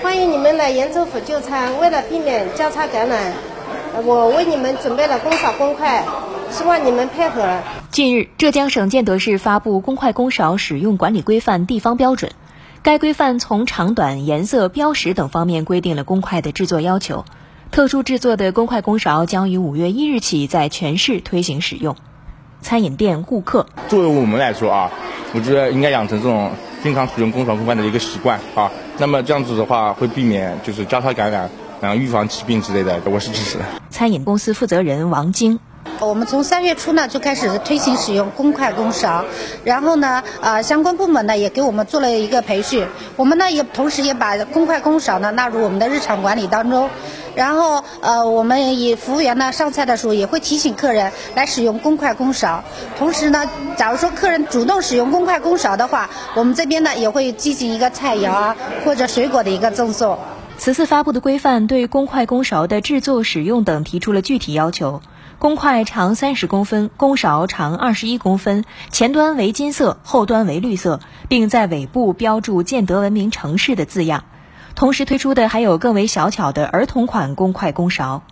欢迎你们来延州府就餐。为了避免交叉感染，我为你们准备了公勺公筷，希望你们配合。近日，浙江省建德市发布公筷公勺使用管理规范地方标准，该规范从长短、颜色、标识等方面规定了公筷的制作要求。特殊制作的公筷公勺将于五月一日起在全市推行使用。餐饮店顾客，作为我们来说啊，我觉得应该养成这种经常使用公勺公筷的一个习惯啊。那么这样子的话，会避免就是交叉感染，然后预防疾病之类的，我是支持的。餐饮公司负责人王晶。我们从三月初呢就开始推行使用公筷公勺，然后呢，呃，相关部门呢也给我们做了一个培训，我们呢也同时也把公筷公勺呢纳入我们的日常管理当中，然后呃，我们以服务员呢上菜的时候也会提醒客人来使用公筷公勺，同时呢，假如说客人主动使用公筷公勺的话，我们这边呢也会进行一个菜肴啊或者水果的一个赠送。此次发布的规范对公筷公勺的制作、使用等提出了具体要求。公筷长三十公分，公勺长二十一公分，前端为金色，后端为绿色，并在尾部标注“建德文明城市”的字样。同时推出的还有更为小巧的儿童款公筷公勺。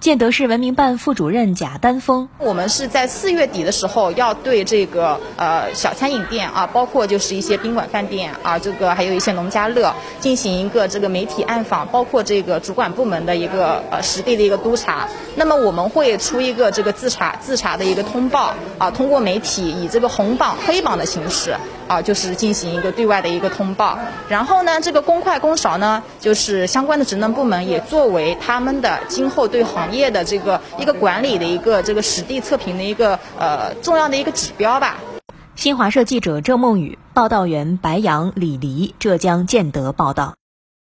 建德市文明办副主任贾丹峰，我们是在四月底的时候要对这个呃小餐饮店啊，包括就是一些宾馆饭店啊，这个还有一些农家乐进行一个这个媒体暗访，包括这个主管部门的一个呃实地的一个督查。那么我们会出一个这个自查自查的一个通报啊，通过媒体以这个红榜黑榜的形式啊，就是进行一个对外的一个通报。然后呢，这个公筷公勺呢，就是相关的职能部门也作为他们的今后对行业的这个一个管理的一个这个实地测评的一个呃重要的一个指标吧。新华社记者郑梦雨，报道员白杨、李黎，浙江建德报道。